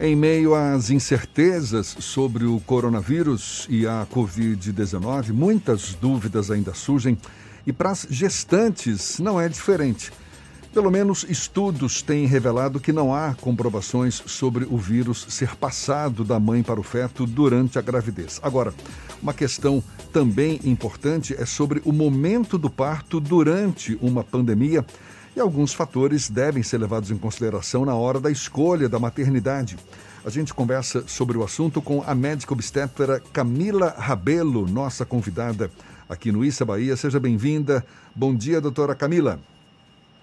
Em meio às incertezas sobre o coronavírus e a Covid-19, muitas dúvidas ainda surgem e para as gestantes não é diferente. Pelo menos estudos têm revelado que não há comprovações sobre o vírus ser passado da mãe para o feto durante a gravidez. Agora, uma questão também importante é sobre o momento do parto durante uma pandemia e alguns fatores devem ser levados em consideração na hora da escolha da maternidade. A gente conversa sobre o assunto com a médica obstetra Camila Rabelo, nossa convidada aqui no Issa Bahia. Seja bem-vinda. Bom dia, doutora Camila.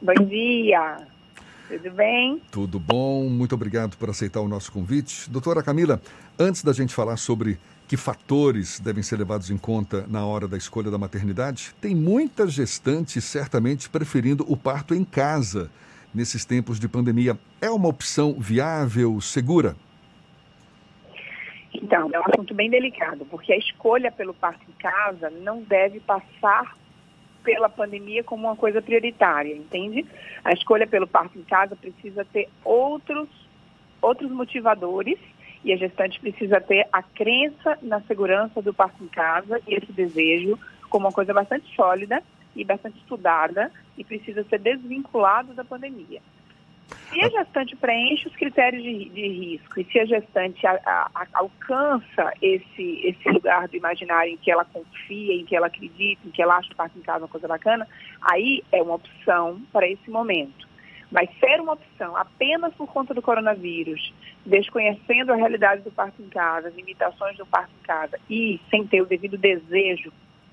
Bom dia. Tudo bem? Tudo bom. Muito obrigado por aceitar o nosso convite. Doutora Camila, antes da gente falar sobre que fatores devem ser levados em conta na hora da escolha da maternidade, tem muitas gestantes certamente preferindo o parto em casa nesses tempos de pandemia. É uma opção viável, segura? Então, é um assunto bem delicado, porque a escolha pelo parto em casa não deve passar pela pandemia como uma coisa prioritária, entende? A escolha pelo parto em casa precisa ter outros, outros motivadores e a gestante precisa ter a crença na segurança do parto em casa e esse desejo como uma coisa bastante sólida e bastante estudada e precisa ser desvinculado da pandemia. Se a gestante preenche os critérios de, de risco e se a gestante a, a, a, alcança esse, esse lugar do imaginário em que ela confia, em que ela acredita, em que ela acha o parto em casa uma coisa bacana, aí é uma opção para esse momento. Mas ser uma opção apenas por conta do coronavírus, desconhecendo a realidade do parto em casa, as limitações do parto em casa e sem ter o devido desejo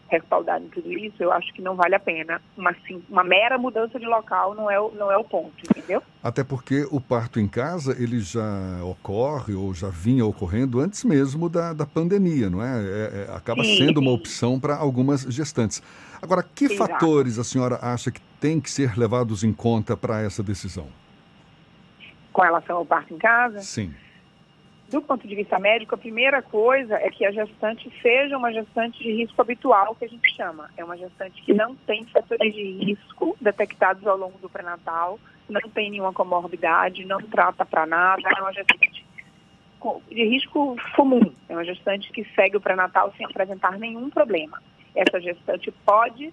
respaldado em tudo isso, eu acho que não vale a pena. Uma, assim, uma mera mudança de local não é, o, não é o ponto, entendeu? Até porque o parto em casa, ele já ocorre ou já vinha ocorrendo antes mesmo da, da pandemia, não é? é, é acaba sim, sendo sim. uma opção para algumas gestantes. Agora, que Exato. fatores a senhora acha que tem que ser levados em conta para essa decisão? Com relação ao parto em casa? Sim do ponto de vista médico, a primeira coisa é que a gestante seja uma gestante de risco habitual, que a gente chama. É uma gestante que não tem fatores de risco detectados ao longo do pré-natal, não tem nenhuma comorbidade, não trata para nada, é uma gestante de risco comum. É uma gestante que segue o pré-natal sem apresentar nenhum problema. Essa gestante pode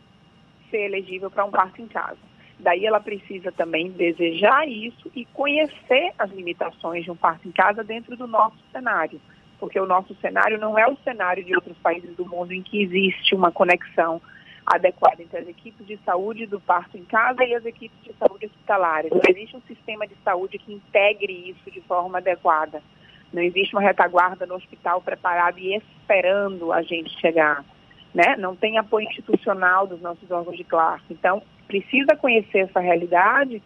ser elegível para um parto em casa. Daí ela precisa também desejar isso e conhecer as limitações de um parto em casa dentro do nosso cenário. Porque o nosso cenário não é o cenário de outros países do mundo em que existe uma conexão adequada entre as equipes de saúde do parto em casa e as equipes de saúde hospitalares. Não existe um sistema de saúde que integre isso de forma adequada. Não existe uma retaguarda no hospital preparada e esperando a gente chegar. Né? Não tem apoio institucional dos nossos órgãos de classe. Então, precisa conhecer essa realidade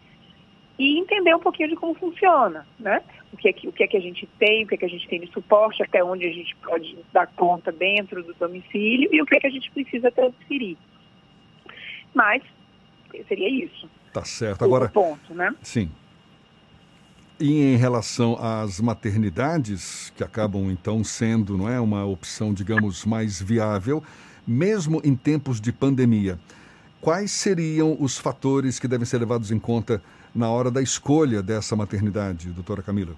e entender um pouquinho de como funciona, né? O que é que, o que, é que a gente tem, o que é que a gente tem de suporte, até onde a gente pode dar conta dentro do domicílio e o que é que a gente precisa transferir. Mas seria isso. Tá certo. Agora, o ponto, né? Sim. E em relação às maternidades, que acabam então sendo não é, uma opção, digamos, mais viável, mesmo em tempos de pandemia, Quais seriam os fatores que devem ser levados em conta na hora da escolha dessa maternidade, doutora Camila?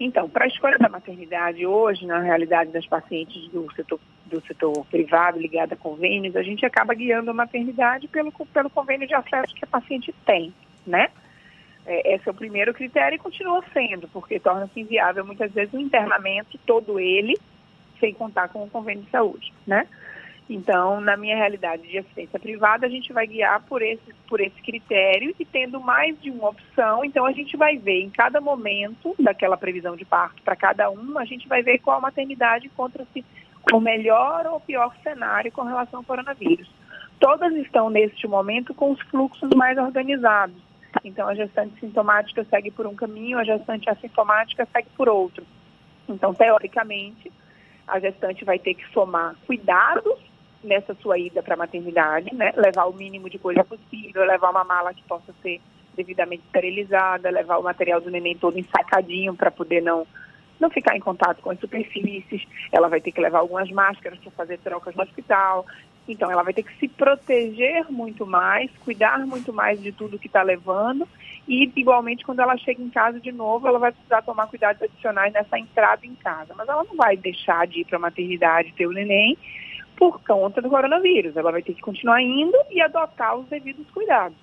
Então, para a escolha da maternidade hoje, na realidade das pacientes do setor, do setor privado ligado a convênios, a gente acaba guiando a maternidade pelo, pelo convênio de acesso que a paciente tem, né? É, esse é o primeiro critério e continua sendo, porque torna-se inviável muitas vezes o internamento, todo ele, sem contar com o convênio de saúde, né? Então, na minha realidade de assistência privada, a gente vai guiar por esse, por esse critério e tendo mais de uma opção, então a gente vai ver em cada momento daquela previsão de parto para cada um, a gente vai ver qual maternidade encontra-se o melhor ou pior cenário com relação ao coronavírus. Todas estão neste momento com os fluxos mais organizados. Então, a gestante sintomática segue por um caminho, a gestante assintomática segue por outro. Então, teoricamente, a gestante vai ter que somar cuidados nessa sua ida para a maternidade, né? Levar o mínimo de coisa possível, levar uma mala que possa ser devidamente esterilizada, levar o material do neném todo ensacadinho para poder não não ficar em contato com as superfícies. Ela vai ter que levar algumas máscaras para fazer trocas no hospital. Então, ela vai ter que se proteger muito mais, cuidar muito mais de tudo que está levando e, igualmente, quando ela chega em casa de novo, ela vai precisar tomar cuidados adicionais nessa entrada em casa. Mas ela não vai deixar de ir para a maternidade ter o neném por conta do coronavírus. Ela vai ter que continuar indo e adotar os devidos cuidados.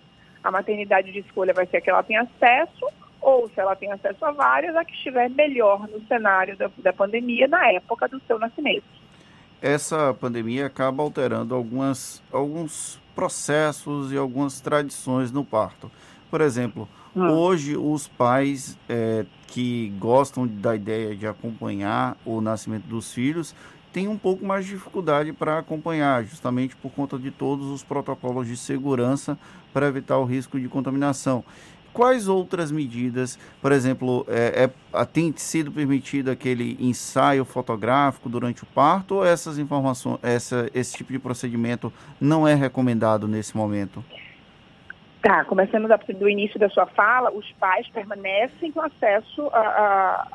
A maternidade de escolha vai ser a que ela tem acesso, ou se ela tem acesso a várias, a que estiver melhor no cenário da, da pandemia na época do seu nascimento. Essa pandemia acaba alterando algumas, alguns processos e algumas tradições no parto. Por exemplo, hum. hoje os pais é, que gostam da ideia de acompanhar o nascimento dos filhos têm um pouco mais de dificuldade para acompanhar, justamente por conta de todos os protocolos de segurança para evitar o risco de contaminação quais outras medidas, por exemplo, é, é, tem sido permitido aquele ensaio fotográfico durante o parto ou essas informações, essa, esse tipo de procedimento não é recomendado nesse momento? Tá, começando do início da sua fala, os pais permanecem com acesso à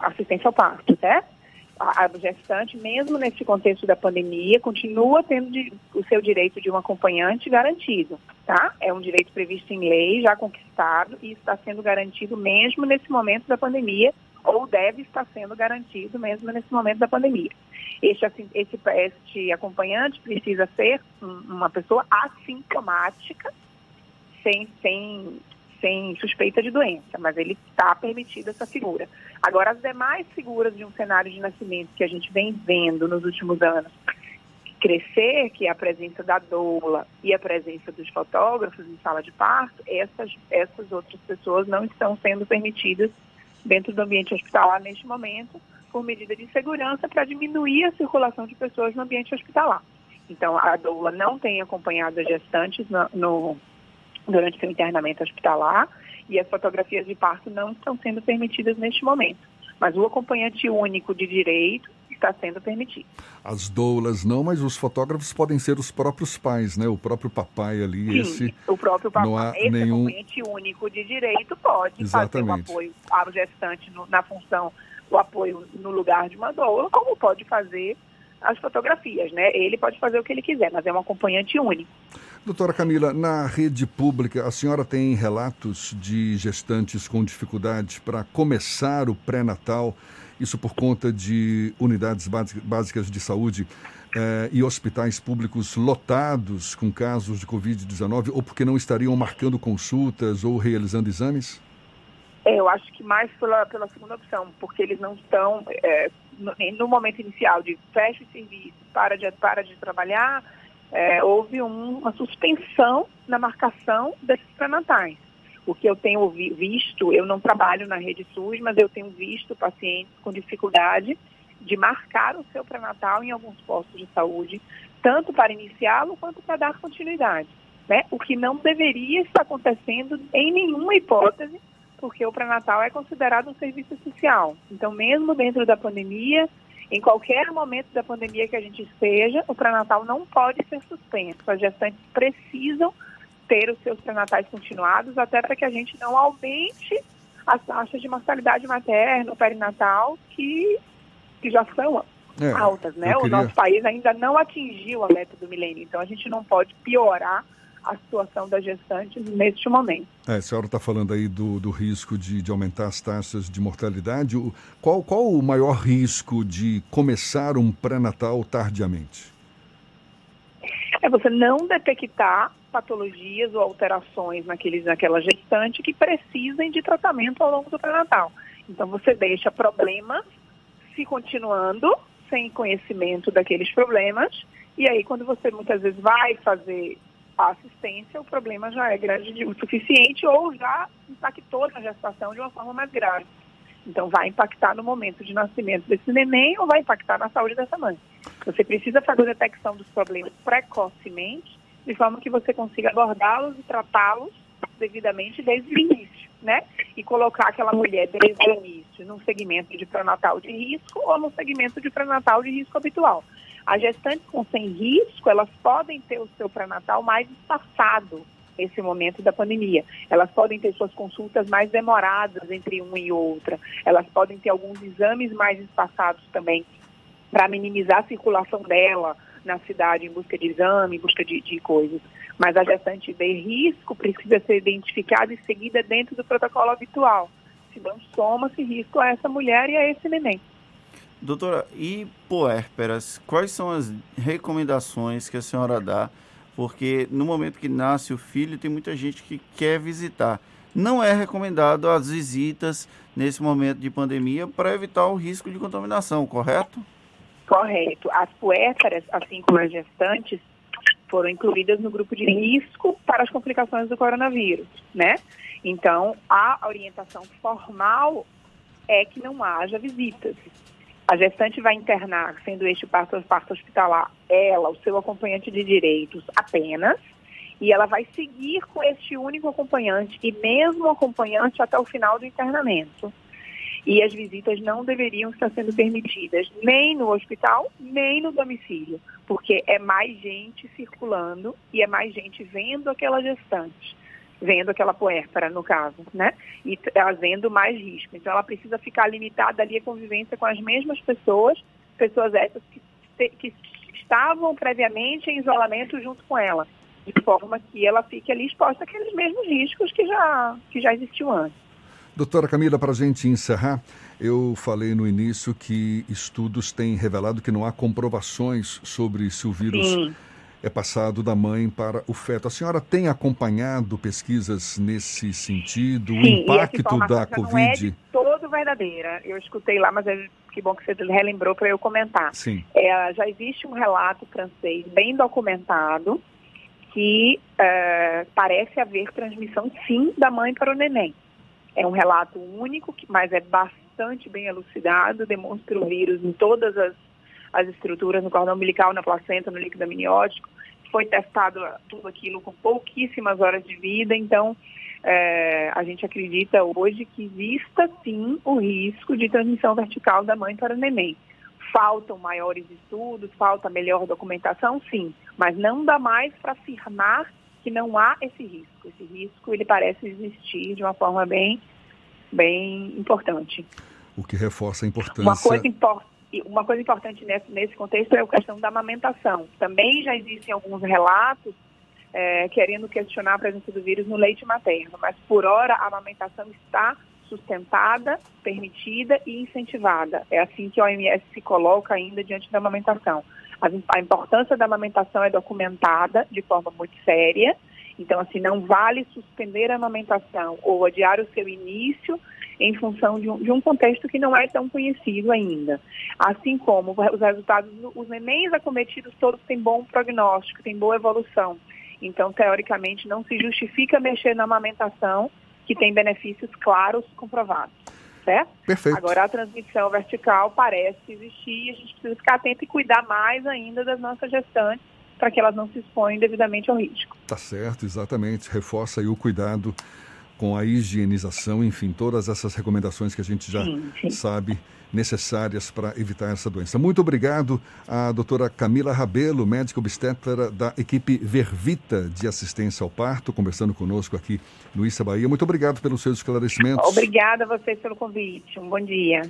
assistência ao parto, certo? A, gestante, mesmo nesse contexto da pandemia, continua tendo de, o seu direito de um acompanhante garantido, tá? É um direito previsto em lei, já conquistado e está sendo garantido mesmo nesse momento da pandemia, ou deve estar sendo garantido mesmo nesse momento da pandemia. Este, assim, esse, este acompanhante precisa ser uma pessoa assintomática, sem, sem sem suspeita de doença, mas ele está permitido essa figura. Agora, as demais figuras de um cenário de nascimento que a gente vem vendo nos últimos anos crescer, que é a presença da doula e a presença dos fotógrafos em sala de parto, essas, essas outras pessoas não estão sendo permitidas dentro do ambiente hospitalar neste momento, por medida de segurança para diminuir a circulação de pessoas no ambiente hospitalar. Então, a doula não tem acompanhado as gestantes no, no durante seu internamento hospitalar e as fotografias de parto não estão sendo permitidas neste momento. Mas o acompanhante único de direito está sendo permitido. As doulas não, mas os fotógrafos podem ser os próprios pais, né? O próprio papai ali, Sim, esse. O próprio papai. Não há esse nenhum... acompanhante único de direito pode Exatamente. fazer o apoio ao gestante no, na função, o apoio no lugar de uma doula, como pode fazer as fotografias, né? Ele pode fazer o que ele quiser, mas é um acompanhante único. Doutora Camila, na rede pública, a senhora tem relatos de gestantes com dificuldades para começar o pré-natal, isso por conta de unidades básicas de saúde eh, e hospitais públicos lotados com casos de Covid-19 ou porque não estariam marcando consultas ou realizando exames? É, eu acho que mais pela, pela segunda opção, porque eles não estão, é, no, no, momento inicial de fecha o serviço, para de, para de trabalhar, é, houve um, uma suspensão na marcação desses pré-natais. O que eu tenho visto, eu não trabalho na rede SUS, mas eu tenho visto pacientes com dificuldade de marcar o seu pré-natal em alguns postos de saúde, tanto para iniciá-lo quanto para dar continuidade. Né? O que não deveria estar acontecendo em nenhuma hipótese porque o pré-natal é considerado um serviço essencial. Então, mesmo dentro da pandemia, em qualquer momento da pandemia que a gente esteja, o pré-natal não pode ser suspenso. As gestantes precisam ter os seus pré-natais continuados, até para que a gente não aumente as taxas de mortalidade materna, perinatal, que, que já são é, altas, né? Queria... O nosso país ainda não atingiu a meta do milênio, então a gente não pode piorar a situação das gestantes neste momento. É, a senhora está falando aí do, do risco de, de aumentar as taxas de mortalidade. O, qual, qual o maior risco de começar um pré-natal tardiamente? É você não detectar patologias ou alterações naqueles, naquela gestante que precisem de tratamento ao longo do pré-natal. Então você deixa problemas se continuando sem conhecimento daqueles problemas e aí quando você muitas vezes vai fazer a assistência, o problema já é grande o suficiente ou já impactou na gestação de uma forma mais grave. Então, vai impactar no momento de nascimento desse neném ou vai impactar na saúde dessa mãe. Você precisa fazer a detecção dos problemas precocemente, de forma que você consiga abordá-los e tratá-los devidamente desde o início, né? E colocar aquela mulher desde o início num segmento de pré-natal de risco ou num segmento de pré-natal de risco habitual. As gestantes com sem risco, elas podem ter o seu pré-natal mais espaçado nesse momento da pandemia. Elas podem ter suas consultas mais demoradas entre uma e outra. Elas podem ter alguns exames mais espaçados também para minimizar a circulação dela na cidade em busca de exame, em busca de, de coisas. Mas a gestante de risco precisa ser identificada e seguida dentro do protocolo habitual. Senão soma-se risco a essa mulher e a esse neném. Doutora, e puérperas, quais são as recomendações que a senhora dá? Porque no momento que nasce o filho, tem muita gente que quer visitar. Não é recomendado as visitas nesse momento de pandemia para evitar o risco de contaminação, correto? Correto. As puérperas, assim como as gestantes, foram incluídas no grupo de risco para as complicações do coronavírus, né? Então, a orientação formal é que não haja visitas. A gestante vai internar, sendo este parto, parto hospitalar, ela, o seu acompanhante de direitos apenas, e ela vai seguir com este único acompanhante e mesmo acompanhante até o final do internamento. E as visitas não deveriam estar sendo permitidas nem no hospital, nem no domicílio, porque é mais gente circulando e é mais gente vendo aquela gestante, vendo aquela puérpera, no caso, né? E trazendo mais risco. Então, ela precisa ficar limitada ali a convivência com as mesmas pessoas, pessoas essas que, que estavam previamente em isolamento junto com ela de forma que ela fique ali exposta àqueles mesmos riscos que já, que já existiam antes. Doutora Camila, para a gente encerrar, eu falei no início que estudos têm revelado que não há comprovações sobre se o vírus Sim. É passado da mãe para o feto. A senhora tem acompanhado pesquisas nesse sentido, Sim, o impacto da Covid? Não é de todo verdadeira. Eu escutei lá, mas é, que bom que você relembrou para eu comentar. Sim. É, já existe um relato francês bem documentado que uh, parece haver transmissão sim da mãe para o neném. É um relato único, mas é bastante bem elucidado, demonstra o vírus em todas as, as estruturas, no cordão umbilical, na placenta, no líquido amniótico. Foi testado tudo aquilo com pouquíssimas horas de vida, então é, a gente acredita hoje que exista sim o risco de transmissão vertical da mãe para o neném. Faltam maiores estudos, falta melhor documentação, sim, mas não dá mais para afirmar que não há esse risco. Esse risco ele parece existir de uma forma bem, bem importante. O que reforça a importância. Uma coisa, uma coisa importante nesse, nesse contexto é a questão da amamentação. Também já existem alguns relatos é, querendo questionar a presença do vírus no leite materno, mas por hora a amamentação está sustentada, permitida e incentivada. É assim que a OMS se coloca ainda diante da amamentação. A, a importância da amamentação é documentada de forma muito séria. Então, assim, não vale suspender a amamentação ou adiar o seu início em função de um, de um, contexto que não é tão conhecido ainda. Assim como os resultados, os nenéns acometidos todos têm bom prognóstico, têm boa evolução. Então, teoricamente, não se justifica mexer na amamentação que tem benefícios claros comprovados. Certo? Perfeito. Agora a transmissão vertical parece existir e a gente precisa ficar atento e cuidar mais ainda das nossas gestantes para que elas não se exponham devidamente ao risco. Tá certo, exatamente. Reforça aí o cuidado com a higienização, enfim, todas essas recomendações que a gente já sim, sim. sabe necessárias para evitar essa doença. Muito obrigado à doutora Camila Rabelo, médica obstetra da equipe Vervita de assistência ao parto, conversando conosco aqui no Issa Bahia. Muito obrigado pelos seus esclarecimentos. Obrigada a vocês pelo convite. Um bom dia.